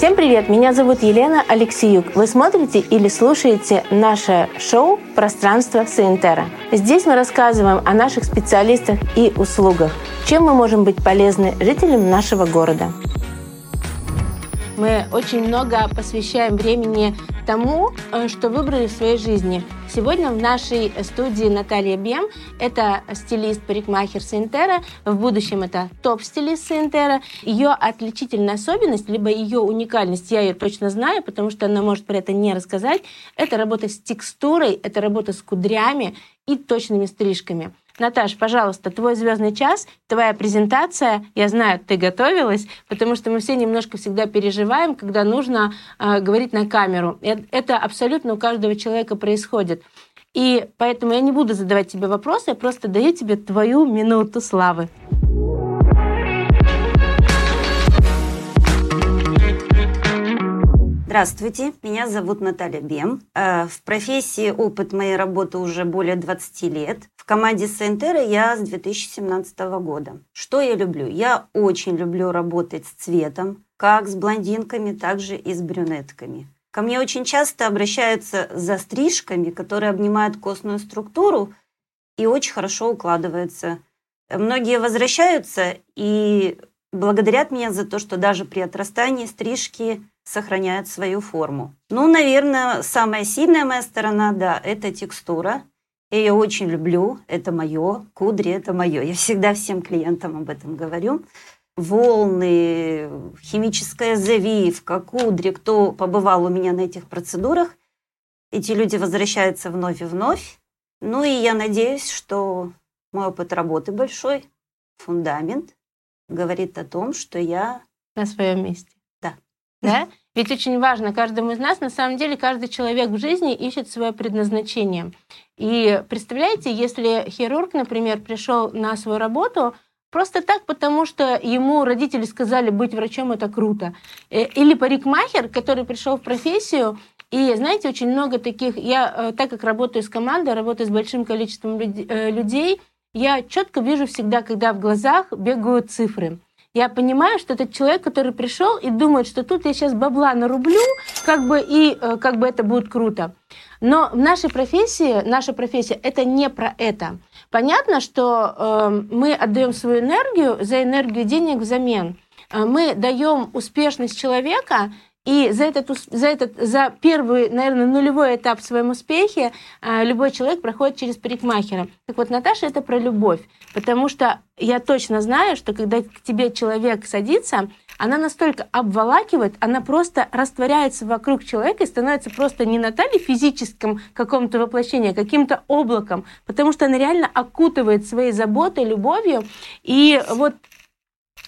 Всем привет! Меня зовут Елена Алексеюк. Вы смотрите или слушаете наше шоу «Пространство Саентера». Здесь мы рассказываем о наших специалистах и услугах, чем мы можем быть полезны жителям нашего города. Мы очень много посвящаем времени тому, э, что выбрали в своей жизни. Сегодня в нашей студии Наталья Бем. Это стилист парикмахер Синтера. В будущем это топ-стилист Синтера. Ее отличительная особенность, либо ее уникальность, я ее точно знаю, потому что она может про это не рассказать, это работа с текстурой, это работа с кудрями и точными стрижками. Наташ, пожалуйста, твой звездный час, твоя презентация. Я знаю, ты готовилась, потому что мы все немножко всегда переживаем, когда нужно э, говорить на камеру. Это абсолютно у каждого человека происходит. И поэтому я не буду задавать тебе вопросы, я просто даю тебе твою минуту славы. Здравствуйте, меня зовут Наталья Бем. Э, в профессии опыт моей работы уже более 20 лет. В команде Сентера я с 2017 года. Что я люблю? Я очень люблю работать с цветом, как с блондинками, так же и с брюнетками. Ко мне очень часто обращаются за стрижками, которые обнимают костную структуру и очень хорошо укладываются. Многие возвращаются и благодарят меня за то, что даже при отрастании стрижки сохраняют свою форму. Ну, наверное, самая сильная моя сторона, да, это текстура. Я ее очень люблю, это мое, кудри это мое. Я всегда всем клиентам об этом говорю. Волны, химическая завивка, кудри, кто побывал у меня на этих процедурах, эти люди возвращаются вновь и вновь. Ну и я надеюсь, что мой опыт работы большой, фундамент, говорит о том, что я... На своем месте. Да. Ведь очень важно каждому из нас, на самом деле, каждый человек в жизни ищет свое предназначение. И представляете, если хирург, например, пришел на свою работу, Просто так, потому что ему родители сказали, быть врачом это круто. Э, или парикмахер, который пришел в профессию, и знаете, очень много таких, я э, так как работаю с командой, работаю с большим количеством э, людей, я четко вижу всегда, когда в глазах бегают цифры я понимаю, что этот человек, который пришел и думает, что тут я сейчас бабла нарублю, как бы и э, как бы это будет круто. Но в нашей профессии, наша профессия, это не про это. Понятно, что э, мы отдаем свою энергию за энергию денег взамен. Э, мы даем успешность человека и за этот, за этот, за первый, наверное, нулевой этап в своем успехе э, любой человек проходит через парикмахера. Так вот, Наташа, это про любовь. Потому что я точно знаю, что когда к тебе человек садится, она настолько обволакивает, она просто растворяется вокруг человека и становится просто не Натальей физическим каком-то воплощении, а каким-то облаком, потому что она реально окутывает своей заботой, любовью. И вот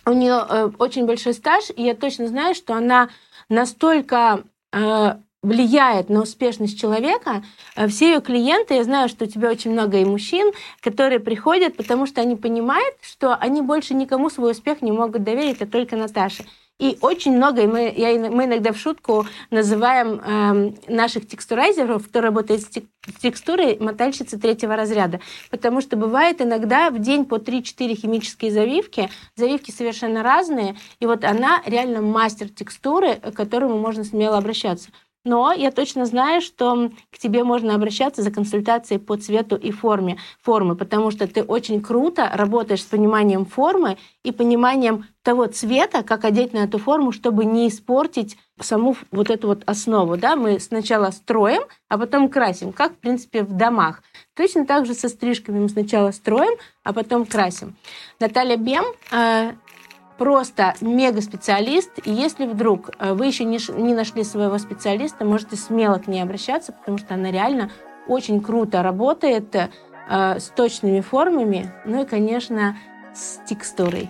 у нее э, очень большой стаж, и я точно знаю, что она настолько э, влияет на успешность человека. Э, все ее клиенты, я знаю, что у тебя очень много и мужчин, которые приходят, потому что они понимают, что они больше никому свой успех не могут доверить, а только Наташе. И очень много, и мы, я, мы иногда в шутку называем э, наших текстурайзеров, кто работает с текстурой, мотальщицы третьего разряда. Потому что бывает иногда в день по 3-4 химические завивки, завивки совершенно разные, и вот она реально мастер текстуры, к которому можно смело обращаться. Но я точно знаю, что к тебе можно обращаться за консультацией по цвету и форме, формы, потому что ты очень круто работаешь с пониманием формы и пониманием того цвета, как одеть на эту форму, чтобы не испортить саму вот эту вот основу. Да? Мы сначала строим, а потом красим, как, в принципе, в домах. Точно так же со стрижками мы сначала строим, а потом красим. Наталья Бем э, просто мега-специалист. И если вдруг э, вы еще не, не нашли своего специалиста, можете смело к ней обращаться, потому что она реально очень круто работает э, с точными формами, ну и, конечно, с текстурой.